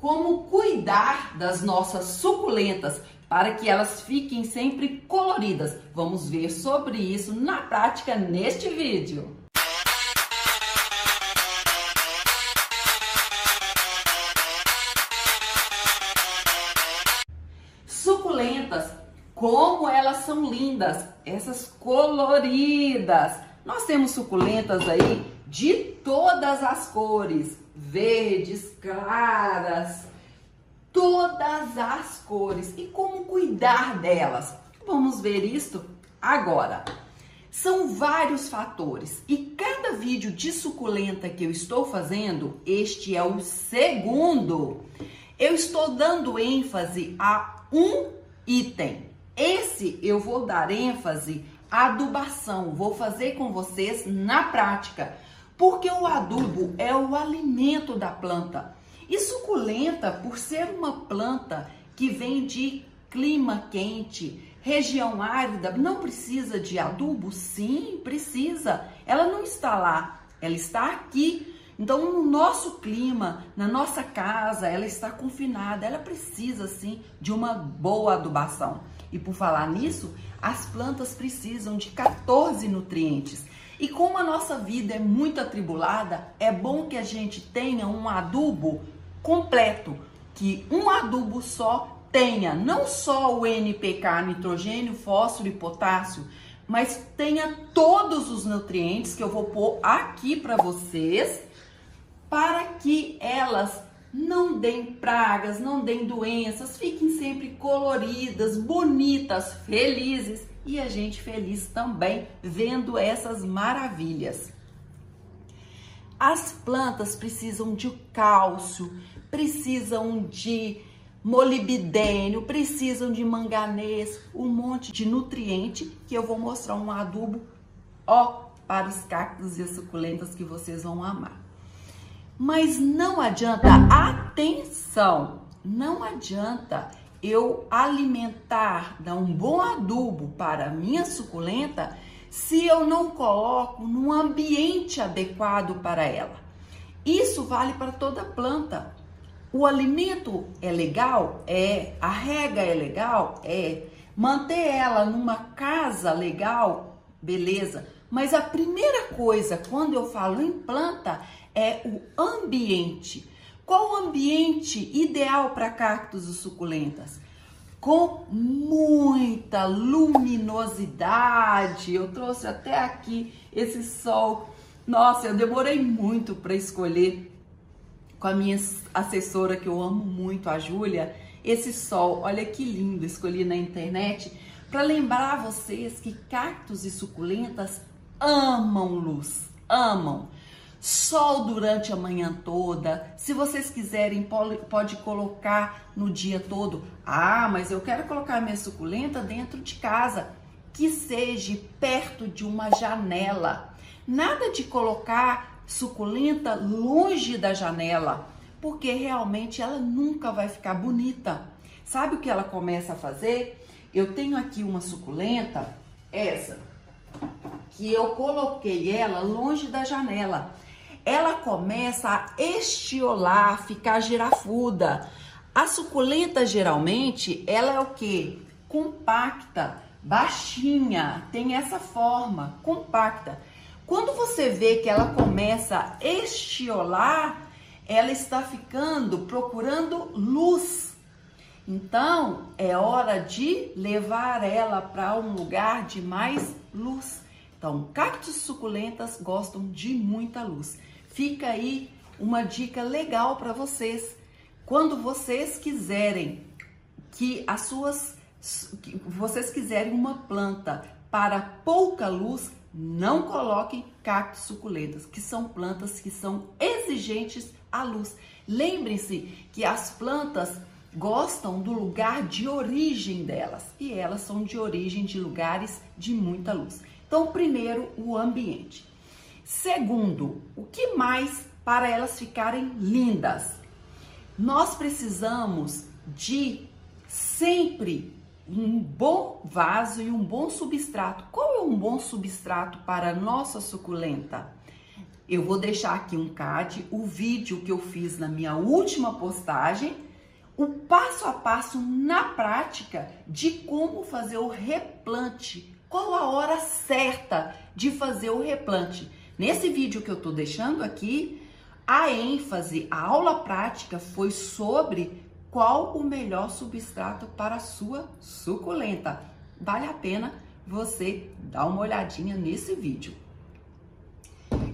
como cuidar das nossas suculentas para que elas fiquem sempre coloridas. Vamos ver sobre isso na prática neste vídeo. Suculentas, como elas são lindas, essas coloridas. Nós temos suculentas aí de todas as cores, verdes, claras, todas as cores. E como cuidar delas? Vamos ver isto agora. São vários fatores e cada vídeo de suculenta que eu estou fazendo, este é o segundo. Eu estou dando ênfase a um item. Esse eu vou dar ênfase adubação, vou fazer com vocês na prática, porque o adubo é o alimento da planta. E suculenta, por ser uma planta que vem de clima quente, região árida, não precisa de adubo? Sim, precisa. Ela não está lá, ela está aqui. Então, no nosso clima, na nossa casa, ela está confinada, ela precisa sim de uma boa adubação. E por falar nisso, as plantas precisam de 14 nutrientes. E como a nossa vida é muito atribulada, é bom que a gente tenha um adubo completo, que um adubo só tenha não só o NPK, nitrogênio, fósforo e potássio, mas tenha todos os nutrientes que eu vou pôr aqui para vocês, para que elas não deem pragas, não deem doenças, fiquem sempre coloridas, bonitas, felizes e a gente feliz também vendo essas maravilhas. As plantas precisam de cálcio, precisam de molibdênio, precisam de manganês, um monte de nutriente que eu vou mostrar um adubo ó para os cactos e as suculentas que vocês vão amar. Mas não adianta, atenção, não adianta eu alimentar, dar um bom adubo para a minha suculenta se eu não coloco num ambiente adequado para ela. Isso vale para toda planta. O alimento é legal? É. A rega é legal? É. Manter ela numa casa legal? Beleza. Mas a primeira coisa quando eu falo em planta é o ambiente. Qual o ambiente ideal para cactos e suculentas? com muita luminosidade. Eu trouxe até aqui esse sol. Nossa, eu demorei muito para escolher com a minha assessora que eu amo muito, a Júlia, esse sol. Olha que lindo, escolhi na internet para lembrar vocês que cactos e suculentas amam luz, amam sol durante a manhã toda. Se vocês quiserem, pode colocar no dia todo. Ah, mas eu quero colocar minha suculenta dentro de casa, que seja perto de uma janela. Nada de colocar suculenta longe da janela, porque realmente ela nunca vai ficar bonita. Sabe o que ela começa a fazer? Eu tenho aqui uma suculenta, essa, que eu coloquei ela longe da janela ela começa a estiolar, ficar girafuda. A suculenta geralmente, ela é o que? Compacta, baixinha, tem essa forma, compacta. Quando você vê que ela começa a estiolar, ela está ficando procurando luz. Então, é hora de levar ela para um lugar de mais luz. Então, cactos suculentas gostam de muita luz. Fica aí uma dica legal para vocês. Quando vocês quiserem que as suas que vocês quiserem uma planta para pouca luz, não coloquem cactos suculentas, que são plantas que são exigentes à luz. Lembrem-se que as plantas gostam do lugar de origem delas e elas são de origem de lugares de muita luz. Então, primeiro, o ambiente. Segundo, o que mais para elas ficarem lindas? Nós precisamos de sempre um bom vaso e um bom substrato. Qual é um bom substrato para nossa suculenta? Eu vou deixar aqui um card, o vídeo que eu fiz na minha última postagem, o passo a passo na prática de como fazer o replante. Qual a hora certa de fazer o replante? Nesse vídeo que eu tô deixando aqui, a ênfase, a aula prática foi sobre qual o melhor substrato para a sua suculenta. Vale a pena você dar uma olhadinha nesse vídeo.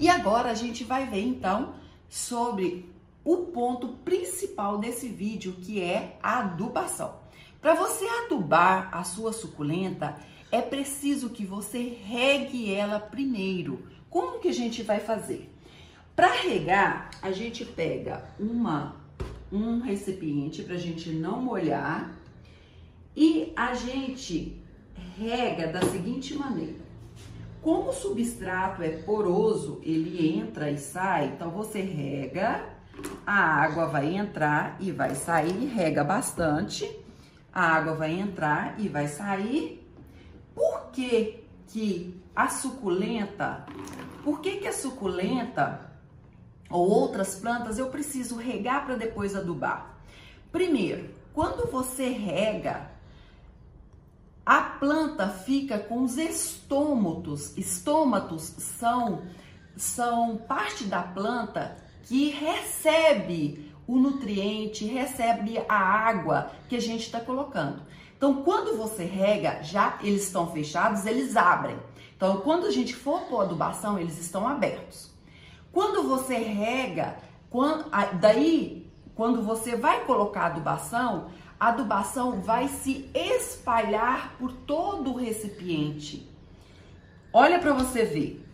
E agora a gente vai ver então sobre o ponto principal desse vídeo, que é a adubação. Para você adubar a sua suculenta, é preciso que você regue ela primeiro. Como que a gente vai fazer? Para regar, a gente pega uma um recipiente para a gente não molhar e a gente rega da seguinte maneira. Como o substrato é poroso, ele entra e sai, então você rega, a água vai entrar e vai sair, rega bastante, a água vai entrar e vai sair. Por que que a suculenta, por que que a suculenta ou outras plantas eu preciso regar para depois adubar? Primeiro, quando você rega, a planta fica com os estômatos. Estômatos são, são parte da planta que recebe o nutriente, recebe a água que a gente está colocando. Então, quando você rega, já eles estão fechados, eles abrem. Então, quando a gente for pôr adubação, eles estão abertos. Quando você rega, quando, daí, quando você vai colocar adubação, a adubação vai se espalhar por todo o recipiente. Olha para você ver.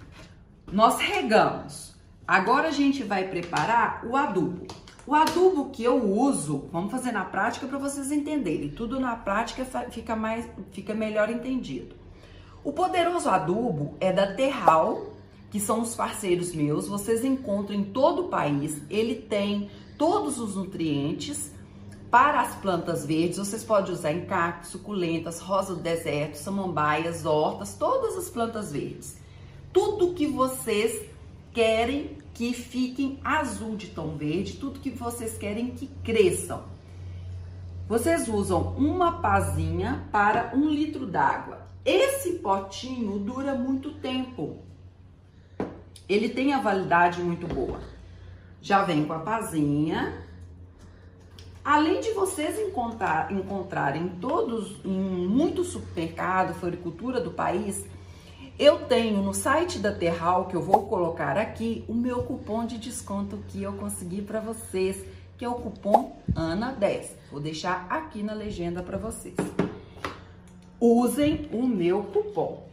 Nós regamos. Agora a gente vai preparar o adubo. O adubo que eu uso, vamos fazer na prática para vocês entenderem. Tudo na prática fica mais fica melhor entendido. O poderoso adubo é da Terral, que são os parceiros meus. Vocês encontram em todo o país. Ele tem todos os nutrientes para as plantas verdes, vocês podem usar em cactos, suculentas, rosa do deserto, samambaias, hortas, todas as plantas verdes. Tudo que vocês querem que fiquem azul de tom verde, tudo que vocês querem que cresçam. Vocês usam uma pazinha para um litro d'água. Esse potinho dura muito tempo. Ele tem a validade muito boa. Já vem com a pazinha, Além de vocês encontrar, encontrarem todos em muito supermercado, floricultura do país, eu tenho no site da Terral, que eu vou colocar aqui, o meu cupom de desconto que eu consegui para vocês, que é o cupom ANA10. Vou deixar aqui na legenda para vocês. Usem o meu cupom.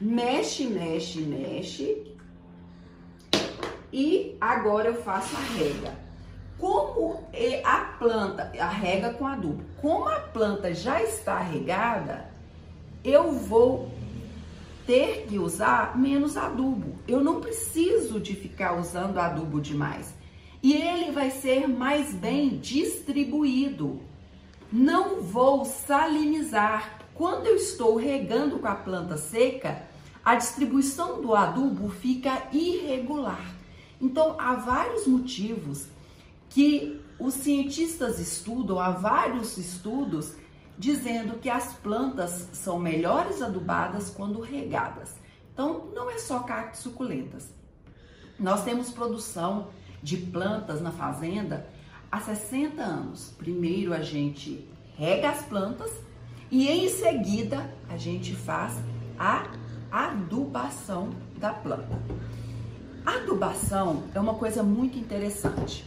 Mexe, mexe, mexe. E agora eu faço a rega. Como a planta, a rega com adubo, como a planta já está regada, eu vou ter que usar menos adubo. Eu não preciso de ficar usando adubo demais. E ele vai ser mais bem distribuído. Não vou salinizar. Quando eu estou regando com a planta seca, a distribuição do adubo fica irregular. Então, há vários motivos que os cientistas estudam, há vários estudos dizendo que as plantas são melhores adubadas quando regadas. Então, não é só cactos suculentas. Nós temos produção de plantas na fazenda há 60 anos. Primeiro a gente rega as plantas e em seguida a gente faz a adubação da planta. A adubação é uma coisa muito interessante.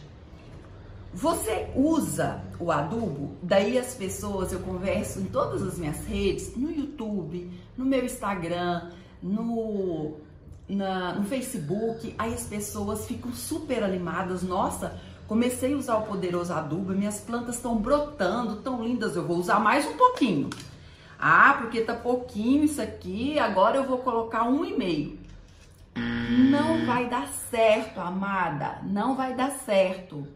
Você usa o adubo? Daí as pessoas, eu converso em todas as minhas redes, no YouTube, no meu Instagram, no, na, no Facebook, aí as pessoas ficam super animadas. Nossa, comecei a usar o poderoso adubo, minhas plantas estão brotando, tão lindas, eu vou usar mais um pouquinho. Ah, porque tá pouquinho isso aqui, agora eu vou colocar um e meio. Não vai dar certo, amada, não vai dar certo.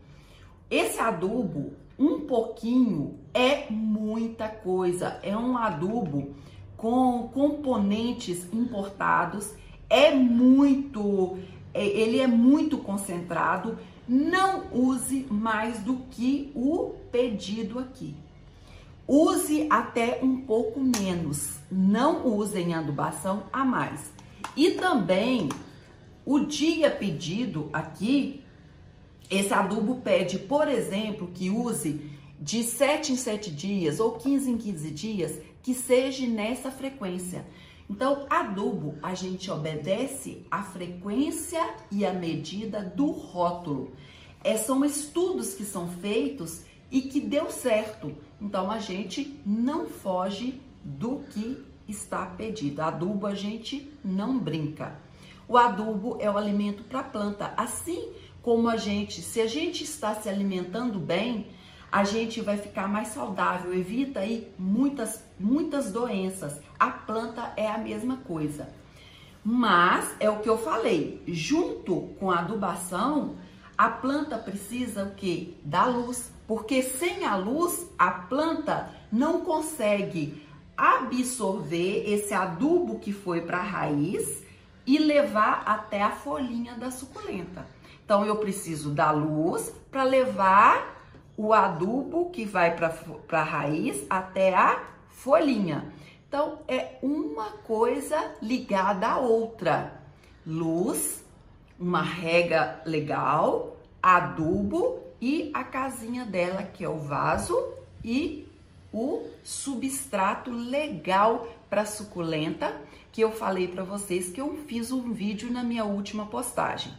Esse adubo, um pouquinho, é muita coisa. É um adubo com componentes importados, é muito é, ele é muito concentrado, não use mais do que o pedido aqui. Use até um pouco menos, não use em adubação a mais. E também o dia pedido aqui, esse adubo pede, por exemplo, que use de 7 em 7 dias ou 15 em 15 dias, que seja nessa frequência. Então, adubo, a gente obedece a frequência e a medida do rótulo. É, são estudos que são feitos e que deu certo. Então a gente não foge do que está pedido. Adubo a gente não brinca. O adubo é o alimento para a planta. Assim como a gente, se a gente está se alimentando bem, a gente vai ficar mais saudável, evita aí muitas muitas doenças. A planta é a mesma coisa. Mas é o que eu falei, junto com a adubação, a planta precisa o que? Da luz, porque sem a luz a planta não consegue absorver esse adubo que foi para a raiz e levar até a folhinha da suculenta. Então eu preciso da luz para levar o adubo que vai para a raiz até a folhinha. Então é uma coisa ligada à outra. Luz uma rega legal, adubo e a casinha dela, que é o vaso e o substrato legal para suculenta, que eu falei para vocês que eu fiz um vídeo na minha última postagem.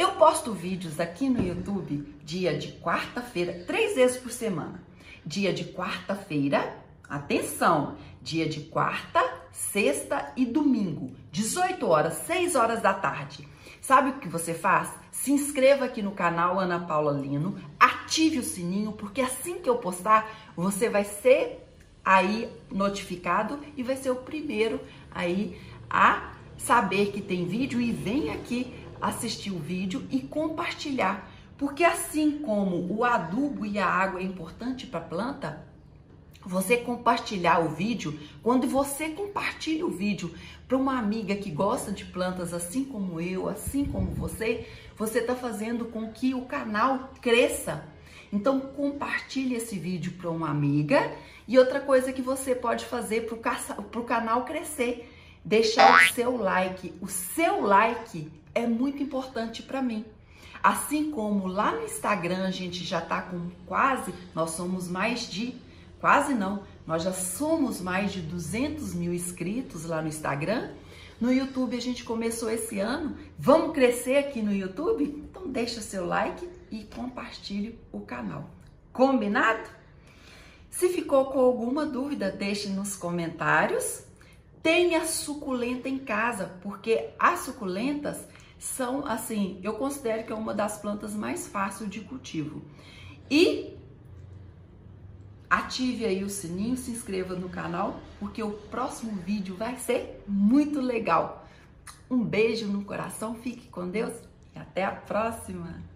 Eu posto vídeos aqui no YouTube dia de quarta-feira, três vezes por semana. Dia de quarta-feira, atenção, dia de quarta, sexta e domingo, 18 horas, 6 horas da tarde. Sabe o que você faz? Se inscreva aqui no canal Ana Paula Lino, ative o sininho, porque assim que eu postar, você vai ser aí notificado e vai ser o primeiro aí a saber que tem vídeo e vem aqui assistir o vídeo e compartilhar. Porque assim como o adubo e a água é importante para a planta, você compartilhar o vídeo, quando você compartilha o vídeo para uma amiga que gosta de plantas assim como eu, assim como você, você está fazendo com que o canal cresça. Então compartilhe esse vídeo para uma amiga e outra coisa que você pode fazer para o canal crescer, deixar o seu like. O seu like é muito importante para mim. Assim como lá no Instagram a gente já está com quase, nós somos mais de Quase não. Nós já somos mais de 200 mil inscritos lá no Instagram. No YouTube a gente começou esse ano. Vamos crescer aqui no YouTube? Então deixa seu like e compartilhe o canal. Combinado? Se ficou com alguma dúvida, deixe nos comentários. Tenha suculenta em casa, porque as suculentas são assim, eu considero que é uma das plantas mais fáceis de cultivo. E ative aí o sininho, se inscreva no canal, porque o próximo vídeo vai ser muito legal. Um beijo no coração, fique com Deus e até a próxima!